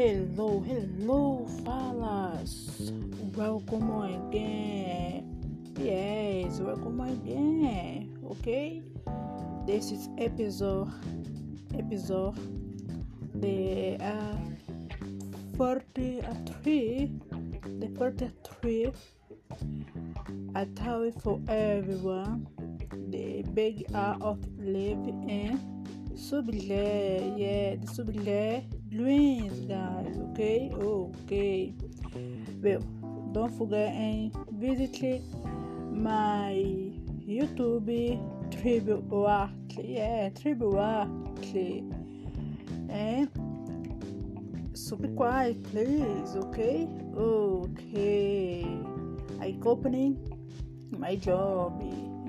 Hello, hello, fellas. Welcome again. Yes, welcome again. Okay, this is episode episode the uh, 43 the 43 I tell it for everyone the big art of living in sublet yeah the dreams guys okay okay well don't forget and visit my youtube tribute art yeah tribute art and quiet please okay okay i opening my job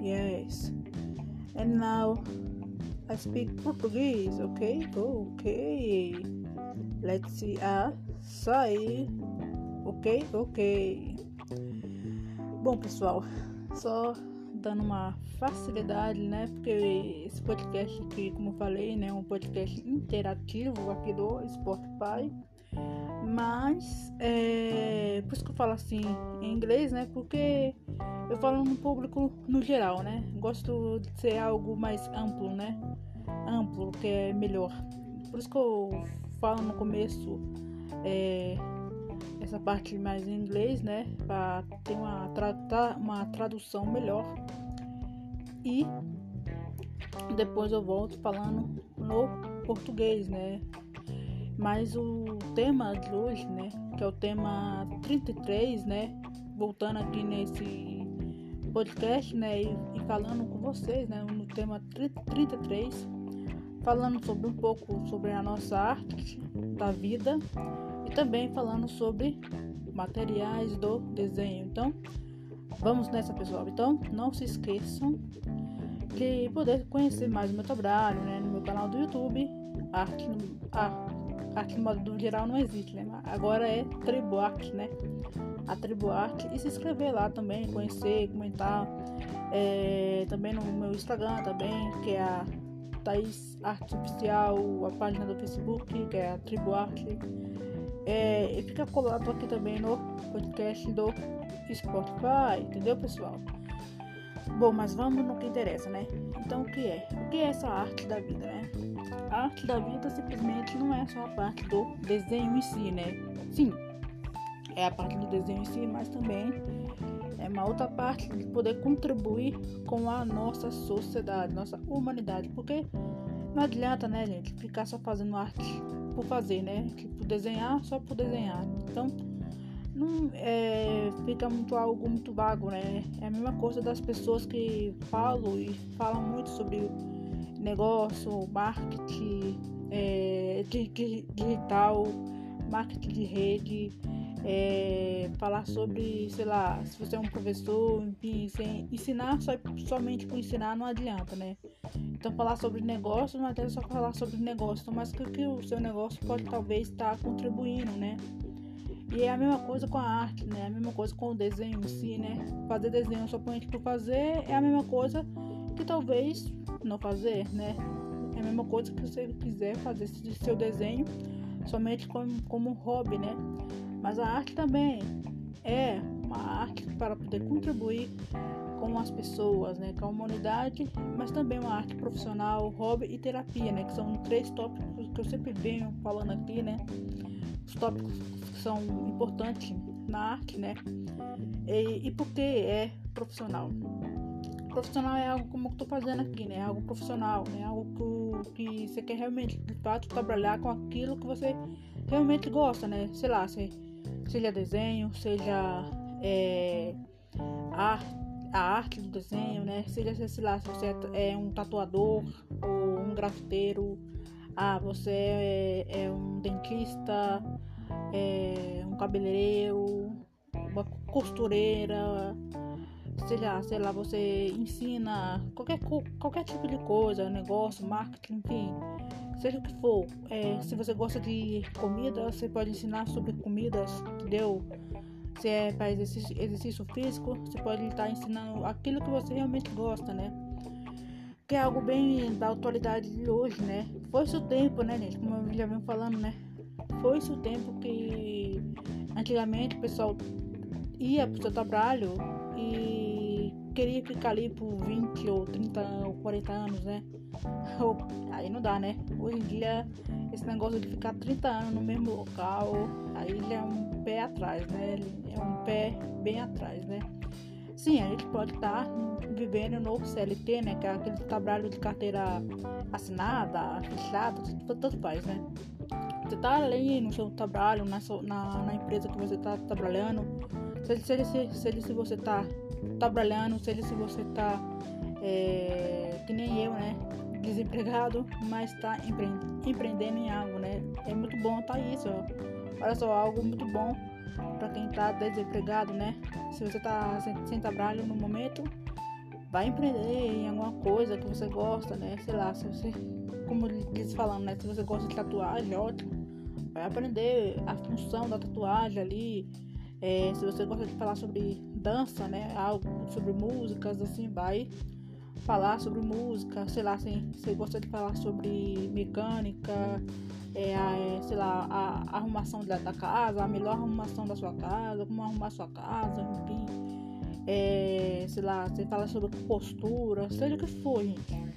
yes. And now I speak Portuguese, ok? Ok. Let's see a sair. Ok, ok. Bom, pessoal, só dando uma facilidade, né? Porque esse podcast aqui, como eu falei, né, é um podcast interativo aqui do Spotify. Mas é por isso que eu falo assim em inglês, né? Porque eu falo no público no geral, né? Gosto de ser algo mais amplo, né? Amplo, que é melhor. Por isso que eu falo no começo é, essa parte mais em inglês, né? Para ter uma, tra uma tradução melhor. E depois eu volto falando no português, né? Mas o tema de hoje, né, que é o tema 33, né, voltando aqui nesse podcast, né, e, e falando com vocês, né, no tema 33, falando sobre um pouco sobre a nossa arte da vida e também falando sobre materiais do desenho. Então, vamos nessa, pessoal. Então, não se esqueçam de poder conhecer mais o meu trabalho, né, no meu canal do YouTube, Arte, Arte Arte no modo geral não existe, né? Agora é Tribuarte, né? A Tribuarte. E se inscrever lá também, conhecer, comentar. É, também no meu Instagram também, que é a Thaís Arte Oficial, a página do Facebook, que é a Tribuarte. É, e fica colado aqui também no podcast do Spotify, entendeu pessoal? Bom, mas vamos no que interessa, né? Então o que é? O que é essa arte da vida, né? A arte da vida simplesmente não é só a parte do desenho em si, né? Sim, é a parte do desenho em si, mas também é uma outra parte de poder contribuir com a nossa sociedade, nossa humanidade, porque não adianta, né, gente, ficar só fazendo arte por fazer, né? Tipo, desenhar só por desenhar. Então, não é, fica muito algo muito vago, né? É a mesma coisa das pessoas que falam e falam muito sobre negócio, marketing é, digital, marketing de rede, é, falar sobre, sei lá, se você é um professor, enfim, sem, ensinar só, somente por ensinar não adianta, né? Então falar sobre negócio não adianta só falar sobre negócio, então, mas que, que o seu negócio pode talvez estar contribuindo, né? E é a mesma coisa com a arte, né? A mesma coisa com o desenho em si, né? Fazer desenho somente por fazer é a mesma coisa que talvez não fazer, né? É a mesma coisa que você quiser fazer seu desenho somente como, como hobby, né? Mas a arte também é uma arte para poder contribuir com as pessoas, né, com a humanidade, mas também uma arte profissional, hobby e terapia, né, que são três tópicos que eu sempre venho falando aqui, né, os tópicos que são importantes na arte, né, e, e porque é profissional profissional é algo como eu tô fazendo aqui, né? É algo profissional, né? Algo que, que você quer realmente, de fato, trabalhar com aquilo que você realmente gosta, né? Sei lá, se, seja desenho, seja é, a, a arte do desenho, né? Seja, sei lá, se você é, é um tatuador ou um grafiteiro, ah, você é, é um dentista, é um cabeleireiro, uma costureira, sei lá, sei lá, você ensina qualquer, qualquer tipo de coisa, negócio, marketing, enfim, seja o que for. É, se você gosta de comida, você pode ensinar sobre comidas, entendeu? Se é para exercício, exercício físico, você pode estar ensinando aquilo que você realmente gosta, né? Que é algo bem da atualidade de hoje, né? Foi seu tempo, né, gente? Como eu já venho falando, né? foi-se o tempo que antigamente o pessoal ia pro seu trabalho e queria ficar ali por 20 ou 30 ou 40 anos, né? Aí não dá, né? Hoje em dia, esse negócio de ficar 30 anos no mesmo local, aí já é um pé atrás, né? É um pé bem atrás, né? Sim, a gente pode estar tá vivendo no CLT, né? Que é aquele trabalho de carteira assinada, fechada, tanto faz, né? Você tá ali no seu trabalho, na, na, na empresa que você tá trabalhando, seja, seja, seja se você tá trabalhando, seja se você tá é, que nem eu, né? Desempregado, mas tá empreendendo em algo, né? É muito bom tá isso. Olha só, algo muito bom para quem tá desempregado, né? Se você tá sem, sem trabalho no momento, vai empreender em alguma coisa que você gosta, né? Sei lá, se você, como eles falando, né? Se você gosta de tatuagem, ótimo. Vai aprender a função da tatuagem ali. É, se você gosta de falar sobre dança, né? Algo sobre músicas, assim, vai falar sobre música, sei lá, se você gosta de falar sobre mecânica, é, é, sei lá, a, a arrumação da, da, casa, a melhor arrumação da sua casa, como arrumar sua casa, enfim. É, sei lá, você fala sobre postura, seja o que for, gente.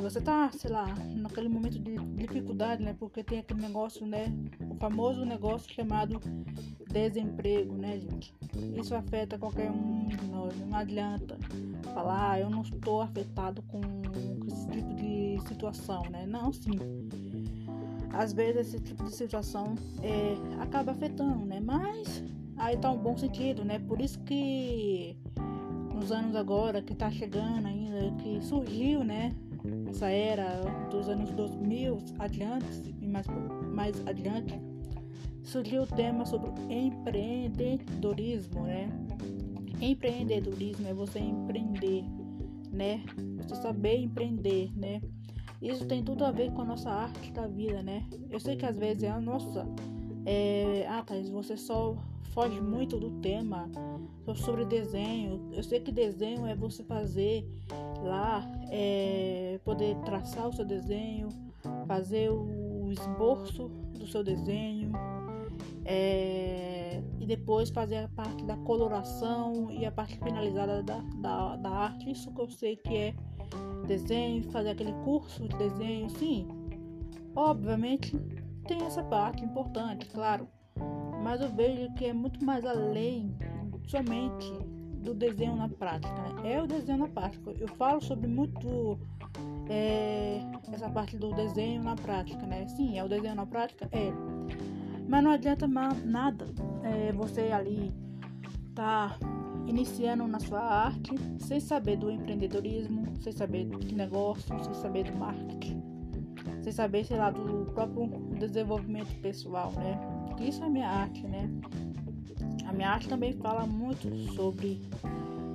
Você tá, sei lá, naquele momento de dificuldade, né? Porque tem aquele negócio, né? O famoso negócio chamado desemprego, né, gente? Isso afeta qualquer um de nós. Não adianta falar, ah, eu não estou afetado com esse tipo de situação, né? Não, sim. Às vezes esse tipo de situação é, acaba afetando, né? Mas aí tá um bom sentido, né? Por isso que nos anos agora que tá chegando ainda, que surgiu, né? Essa era dos anos 2000 adiante e mais, mais adiante, surgiu o tema sobre empreendedorismo, né? Empreendedorismo é você empreender, né? Você saber empreender, né? Isso tem tudo a ver com a nossa arte da vida, né? Eu sei que às vezes é a nossa. É... Ah, Thais, você só foge muito do tema sobre desenho. Eu sei que desenho é você fazer lá, é... poder traçar o seu desenho, fazer o esboço do seu desenho. É... e depois fazer a parte da coloração e a parte finalizada da, da, da arte. Isso que eu sei que é desenho, fazer aquele curso de desenho, sim. Obviamente tem essa parte importante, claro. Mas eu vejo que é muito mais além somente do desenho na prática. Né? É o desenho na prática. Eu falo sobre muito é, essa parte do desenho na prática, né? Sim, é o desenho na prática, é. Mas não adianta nada é, você ali tá iniciando na sua arte sem saber do empreendedorismo, sem saber de negócio, sem saber do marketing, sem saber, sei lá, do próprio desenvolvimento pessoal, né? Isso é minha arte, né? A minha arte também fala muito sobre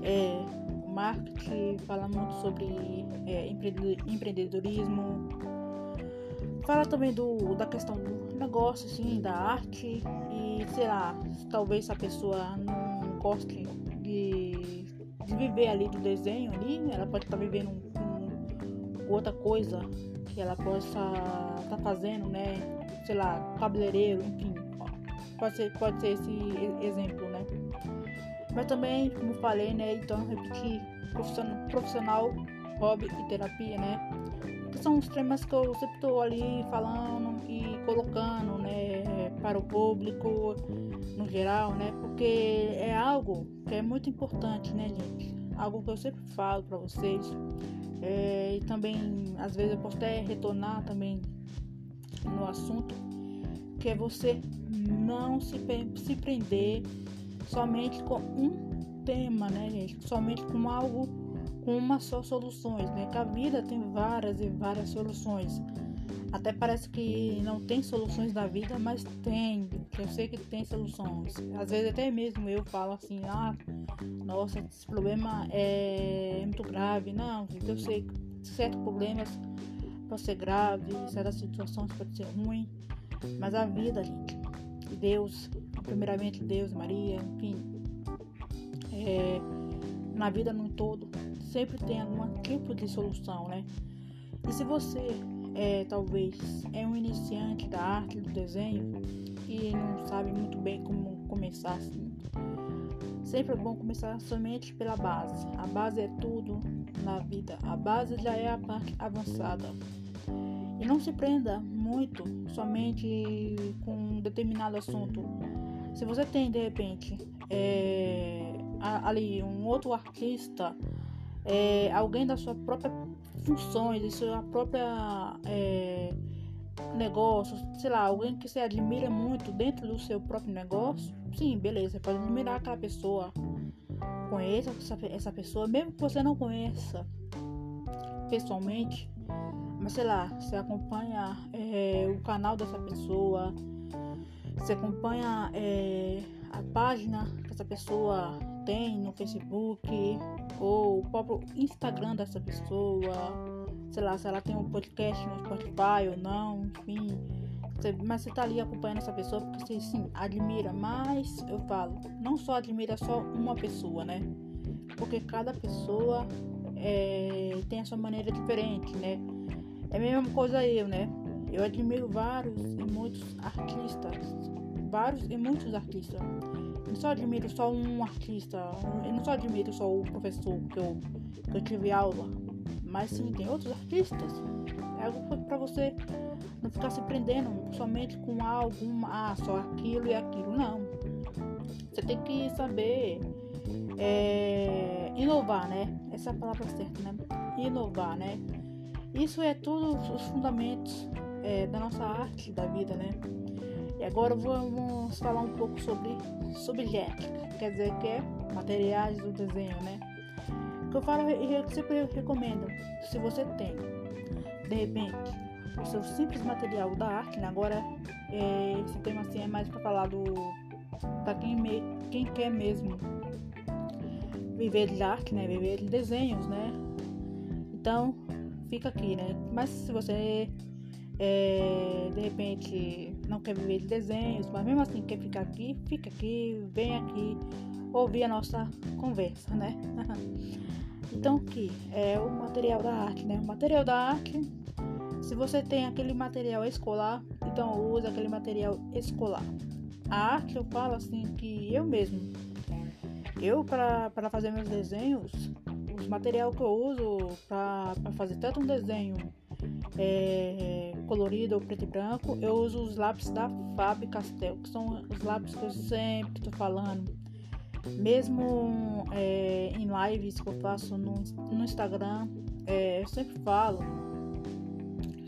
é, marketing, fala muito sobre é, empreendedorismo, fala também do, da questão do negócio, assim, da arte e sei lá, talvez a pessoa não goste de, de viver ali do desenho ali, né? ela pode estar tá vivendo com outra coisa que ela possa estar tá fazendo, né? Sei lá, cabeleireiro, enfim. Pode ser, pode ser esse exemplo, né? Mas também, como falei, né? Então repetir profissional, profissional, hobby e terapia, né? São os temas que eu sempre estou ali falando e colocando, né? Para o público no geral, né? Porque é algo que é muito importante, né, gente? Algo que eu sempre falo para vocês. É, e também, às vezes, eu posso até retornar também no assunto, que é você não se, se prender somente com um tema, né, gente? Somente com algo, com uma só soluções, né? Que a vida tem várias e várias soluções. Até parece que não tem soluções na vida, mas tem. Eu sei que tem soluções. Às vezes até mesmo eu falo assim, ah, nossa, esse problema é muito grave. Não, eu sei que certos problemas podem ser graves, certas situações podem ser ruins. Mas a vida, gente, Deus, primeiramente Deus, Maria, enfim, é, na vida no todo, sempre tem algum tipo de solução, né? E se você é, talvez é um iniciante da arte do desenho e não sabe muito bem como começar assim. Sempre é bom começar somente pela base. A base é tudo na vida. A base já é a parte avançada. E não se prenda muito somente com um determinado assunto. Se você tem de repente é, ali um outro artista, é, alguém da sua própria funções, de sua própria é, negócio, sei lá, alguém que você admira muito dentro do seu próprio negócio, sim, beleza, pode admirar aquela pessoa, conheça essa, essa pessoa, mesmo que você não conheça pessoalmente, mas sei lá, você acompanha é, o canal dessa pessoa, você acompanha é, a página que essa pessoa tem no Facebook ou o próprio Instagram dessa pessoa, sei lá, se ela tem um podcast no Spotify ou não, enfim. Mas você tá ali acompanhando essa pessoa porque você sim admira, mas eu falo, não só admira só uma pessoa, né? Porque cada pessoa é, tem a sua maneira diferente, né? É a mesma coisa eu, né? Eu admiro vários e muitos artistas, vários e muitos artistas. Eu não só admiro só um artista, eu não só admiro só o professor que eu, que eu tive aula, mas sim tem outros artistas. É algo para você não ficar se prendendo somente com algo, ah, só aquilo e aquilo. Não. Você tem que saber é, inovar, né? Essa é a palavra certa, né? Inovar, né? Isso é tudo os fundamentos é, da nossa arte, da vida, né? E agora vamos falar um pouco sobre subjética, quer dizer que é materiais do desenho, né? Que eu falo e eu sempre recomendo, se você tem, de repente, o seu simples material da arte, né? agora é, esse tema assim é mais para falar do para quem, me, quem quer mesmo viver de arte, né? Viver de desenhos, né? Então, fica aqui, né? Mas se você é, de repente não quer viver de desenhos, mas mesmo assim quer ficar aqui, fica aqui, vem aqui ouvir a nossa conversa, né? então aqui é o material da arte, né? O material da arte, se você tem aquele material escolar, então usa aquele material escolar. A arte eu falo assim que eu mesmo, eu para fazer meus desenhos, os material que eu uso para fazer tanto um desenho é, colorido ou preto e branco, eu uso os lápis da Faber Castell, que são os lápis que eu sempre estou falando. Mesmo é, em lives que eu faço no, no Instagram, é, eu sempre falo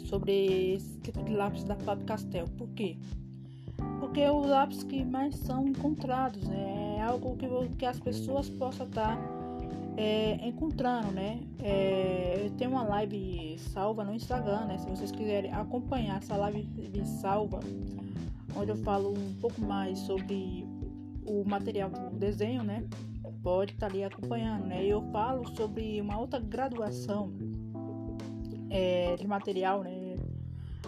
sobre esse tipo de lápis da Faber Castell. Por quê? Porque é o lápis que mais são encontrados, né? é algo que, que as pessoas possam estar tá é, encontrando, né? É, eu tenho uma live salva no Instagram, né? Se vocês quiserem acompanhar essa live salva, onde eu falo um pouco mais sobre o material do desenho, né? Pode estar tá ali acompanhando, né? Eu falo sobre uma outra graduação é, de material, né?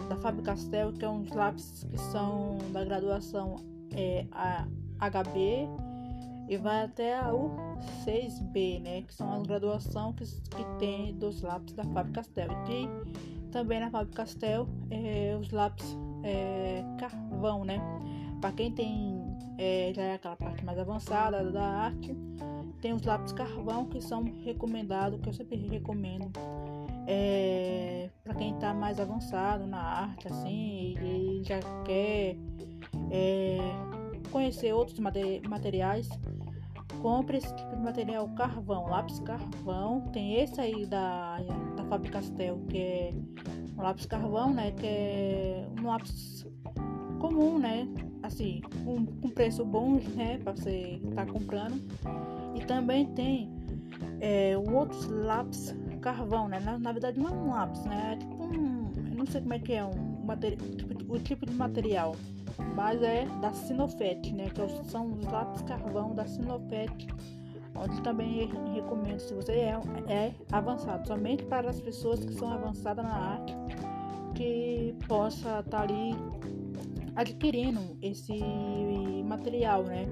Da Fábio Castel, que é uns lápis que são da graduação é, HB e vai até o 6B, né, que são as graduações que, que tem dos lápis da Fábio Castel. E também na Fábio Castel é, os lápis é, carvão, né? Para quem tem é, já é aquela parte mais avançada da arte, tem os lápis carvão que são recomendados, que eu sempre recomendo. É, para quem está mais avançado na arte, assim, e já quer é, conhecer outros materiais, compre esse tipo de material carvão, lápis carvão. Tem esse aí da, da Faber Castell, que é um lápis carvão, né? Que é um lápis comum, né? Assim, com, com preço bom, né? Para você estar tá comprando. E também tem é, outros lápis carvão, né? Na, na, verdade não é um lápis, né? É tipo um. Eu não sei como é que é um tipo, o tipo de material mas é da Sinofet, né? Que são os lápis carvão da Sinofet, onde também recomendo se você é, é avançado, somente para as pessoas que são avançadas na arte, que possa estar tá ali adquirindo esse material, né?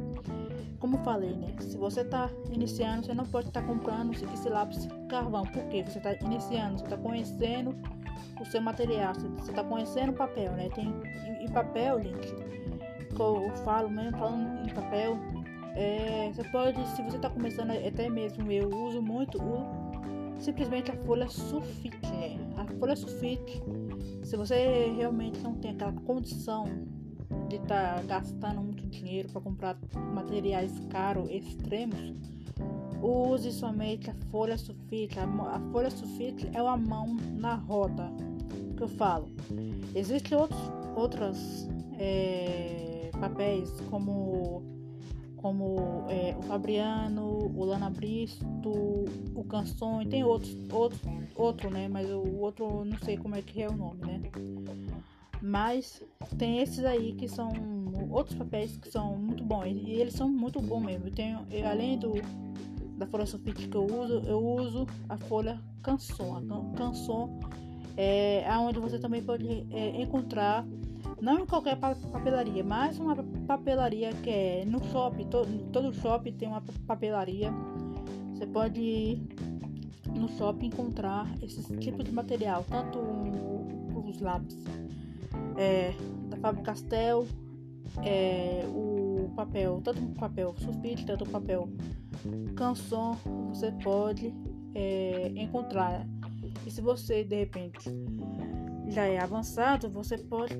como falei, né? Se você está iniciando, você não pode estar tá comprando esse lápis carvão. Por quê? Você está iniciando, você está conhecendo o seu material, você está conhecendo o papel, né? Tem em papel, gente, que eu falo mesmo, falando em papel, é, você pode, se você está começando, até mesmo eu uso muito o simplesmente a folha sulfite, né? A folha sulfite, se você realmente não tem aquela condição de estar tá gastando muito dinheiro para comprar materiais caros extremos, use somente a folha sulfite. A, folha sulfite é uma mão na roda que eu falo. Existem outros outros é, papéis como como é, o Fabriano, o Lana Bristo, o Canson, e tem outros, outros, outro, né? Mas o outro não sei como é que é o nome, né? Mas tem esses aí que são outros papéis que são muito bons e eles são muito bons mesmo. Eu tenho, eu, além do da folha sulfite que eu uso, eu uso a folha Canson. A Canson é onde você também pode é, encontrar não em qualquer papelaria, mas uma papelaria que é no shopping, todo, todo shopping tem uma papelaria. Você pode ir no shopping encontrar esse tipo de material, tanto os lápis é, da Fábio Castel, é, o papel, tanto o papel sulfite, tanto o papel canção, você pode é, encontrar. E se você de repente já é avançado, você pode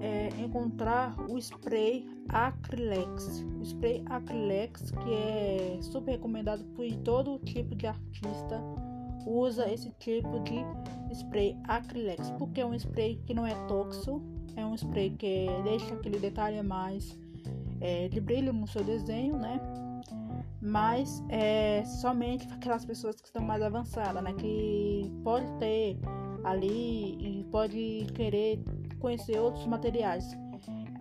é, encontrar o spray Acrylex. O spray Acrylex, que é super recomendado por todo tipo de artista, usa esse tipo de spray Acrylex, porque é um spray que não é tóxico, é um spray que deixa aquele detalhe mais é, de brilho no seu desenho, né? Mas é somente para aquelas pessoas que estão mais avançadas, né? Que pode ter ali e pode querer conhecer outros materiais.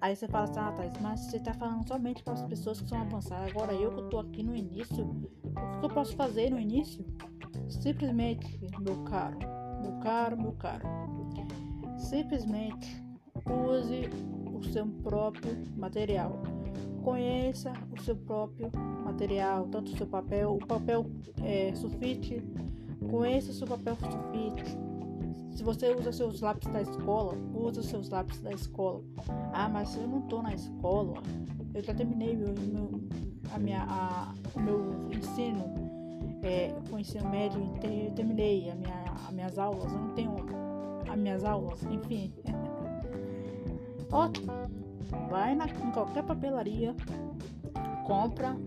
Aí você fala assim, ah, mas você tá falando somente para as pessoas que são avançadas. Agora eu que tô aqui no início, o que eu posso fazer no início? Simplesmente, meu caro, meu caro, meu caro, simplesmente use o seu próprio material. Conheça o seu próprio material, tanto o seu papel, o papel é, sulfite, conheça o seu papel sulfite, se você usa seus lápis da escola, usa seus lápis da escola. Ah, mas eu não tô na escola. Eu já terminei meu, meu a minha, a, o meu ensino, é, o ensino médio, eu terminei a minha, as minhas aulas. Eu não tenho as minhas aulas, enfim. Ótimo. Vai na, em qualquer papelaria, compra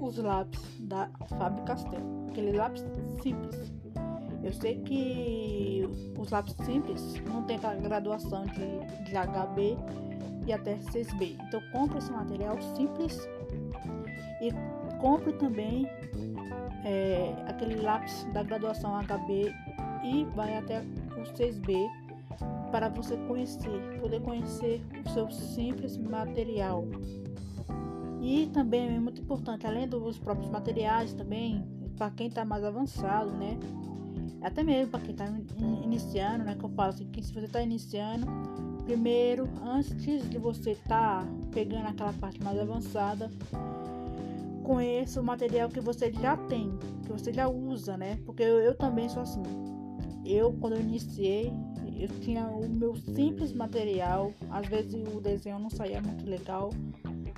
os lápis da Fábio Castelo. Aquele lápis simples eu sei que os lápis simples não tem aquela graduação de, de HB e até 6B. Então compre esse material simples e compre também é, aquele lápis da graduação HB e vai até o 6B para você conhecer, poder conhecer o seu simples material. E também é muito importante, além dos próprios materiais, também para quem está mais avançado, né? Até mesmo para quem está iniciando, né? Que eu falo assim, que se você está iniciando, primeiro, antes de você estar tá pegando aquela parte mais avançada, conheça o material que você já tem, que você já usa, né? Porque eu, eu também sou assim. Eu, quando eu iniciei, eu tinha o meu simples material. Às vezes o desenho não saía muito legal.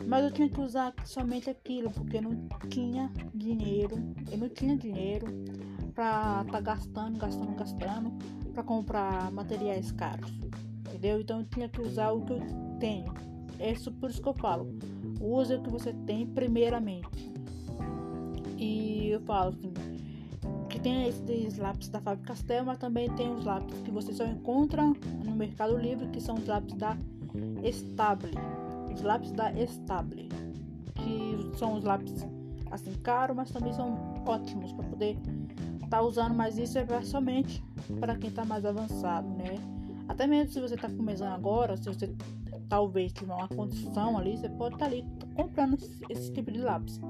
Mas eu tinha que usar somente aquilo, porque eu não tinha dinheiro. Eu não tinha dinheiro pra tá gastando, gastando, gastando para comprar materiais caros. Entendeu? Então eu tinha que usar o que eu tenho. É isso por isso que eu falo. Use o que você tem primeiramente. E eu falo assim, que tem esses lápis da Fábio Castel, mas também tem os lápis que você só encontra no Mercado Livre, que são os lápis da Stable. Os lápis da Stable, que são os lápis assim caros, mas também são ótimos para poder tá usando, mas isso é somente para quem está mais avançado, né? Até mesmo se você está começando agora, se você talvez tiver uma condição ali, você pode estar tá ali comprando esse tipo de lápis.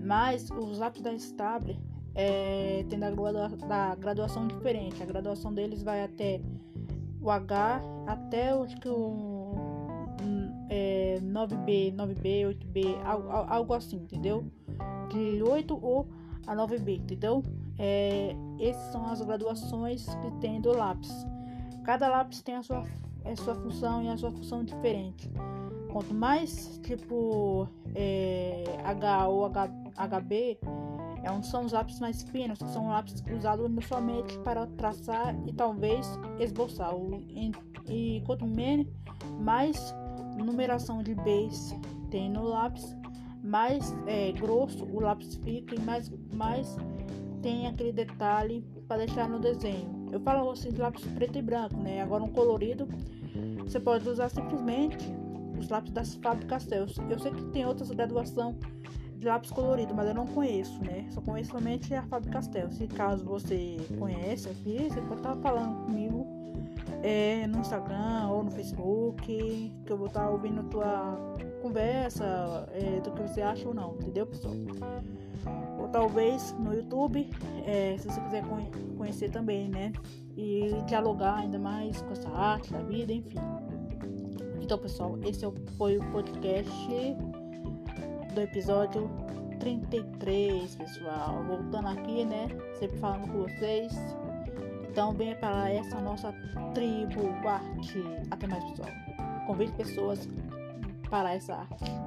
Mas os lápis da Stable é, tem da, da graduação diferente. A graduação deles vai até o H, até acho que o é, 9B, 9B, 8B, algo, algo assim, entendeu? De 8 ou a 9B, entendeu? É, essas são as graduações que tem do lápis. Cada lápis tem a sua, a sua função e a sua função diferente. Quanto mais tipo é, H ou H, HB, é um, são os lápis mais finos, que são lápis usados somente para traçar e talvez esboçar. E, e quanto menos, mais numeração de Bs tem no lápis, mais é, grosso o lápis fica e mais, mais tem aquele detalhe para deixar no desenho. Eu falo assim de lápis preto e branco, né? Agora um colorido, você pode usar simplesmente os lápis das fábricas Eu sei que tem outras graduação de lápis colorido, mas eu não conheço, né? Só conheço somente a Fábrica Castel. Se caso você conhece aqui, você pode estar falando comigo é, no Instagram ou no Facebook, que eu vou estar ouvindo tua conversa, é, do que você acha ou não, entendeu, pessoal? Ou talvez no YouTube, é, se você quiser conhecer também, né? E dialogar ainda mais com essa arte da vida, enfim. Então, pessoal, esse é foi o podcast do episódio 33, pessoal. Voltando aqui, né? Sempre falando com vocês. Então, venha para essa nossa tribo arte. Até mais, pessoal. Convide pessoas para essa arte.